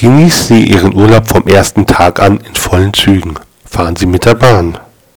Genießen Sie Ihren Urlaub vom ersten Tag an in vollen Zügen. Fahren Sie mit der Bahn.